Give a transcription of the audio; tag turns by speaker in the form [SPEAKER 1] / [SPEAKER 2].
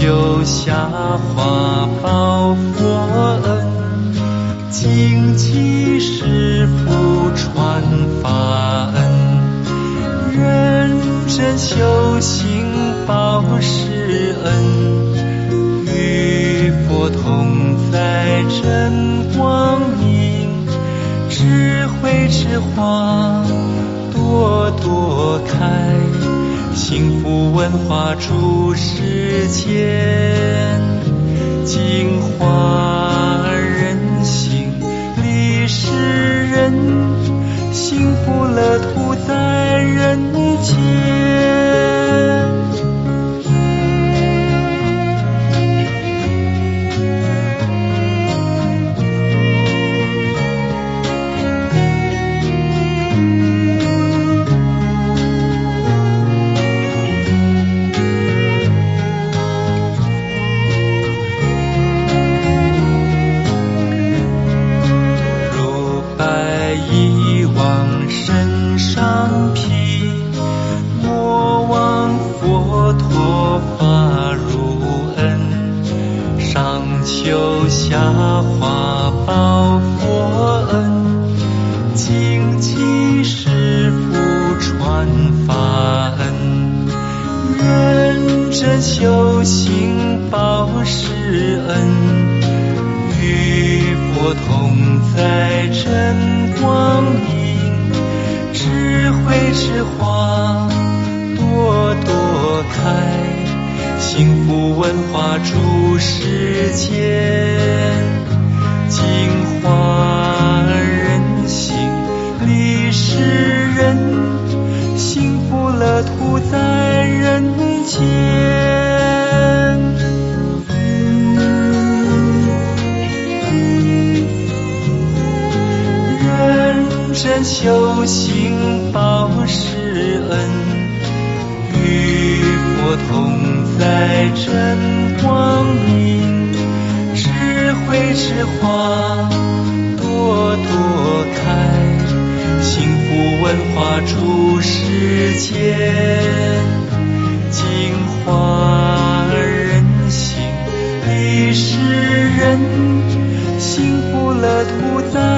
[SPEAKER 1] 求下化报佛恩，敬祈师父传法恩，认真修行报师恩，与佛同在真光明，智慧之花朵朵开，幸福文化出世间，净化人心，利世人，幸福乐土在人间。陀法如恩，上求下化报佛恩，敬祈师父传法恩，认真修行报师恩。与佛同在真光明，智慧之花朵朵开，幸福文化诸世间，净化人心，利世人，幸福乐土在人间。认真修行报师恩，同在真光明，智慧之花朵朵开，幸福文化出世间，净化人心，利世人，幸福乐土在。